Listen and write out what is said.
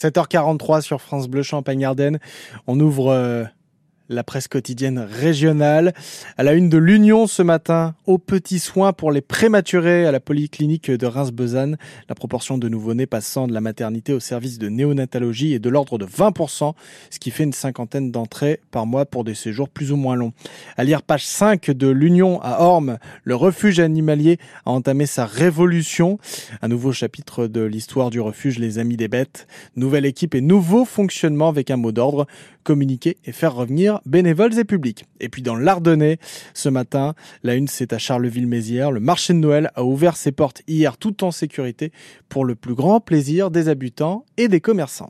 7h43 sur France Bleu Champagne-Ardenne. On ouvre euh, la presse quotidienne régionale. À la une de l'Union ce matin, aux petits soins pour les prématurés à la polyclinique de Reims-Besanne. La proportion de nouveau-nés passant de la maternité au service de néonatologie est de l'ordre de 20%, ce qui fait une cinquantaine d'entrées par mois pour des séjours plus ou moins longs. À lire page 5 de l'Union à Orme, le refuge animalier a entamé sa révolution. Un nouveau chapitre de l'histoire du refuge Les Amis des Bêtes. Nouvelle équipe et nouveau fonctionnement avec un mot d'ordre, communiquer et faire revenir bénévoles et publics. Et puis dans l'Ardennais, ce matin, la une c'est à Charleville-Mézières. Le marché de Noël a ouvert ses portes hier tout en sécurité pour le plus grand plaisir des habitants et des commerçants.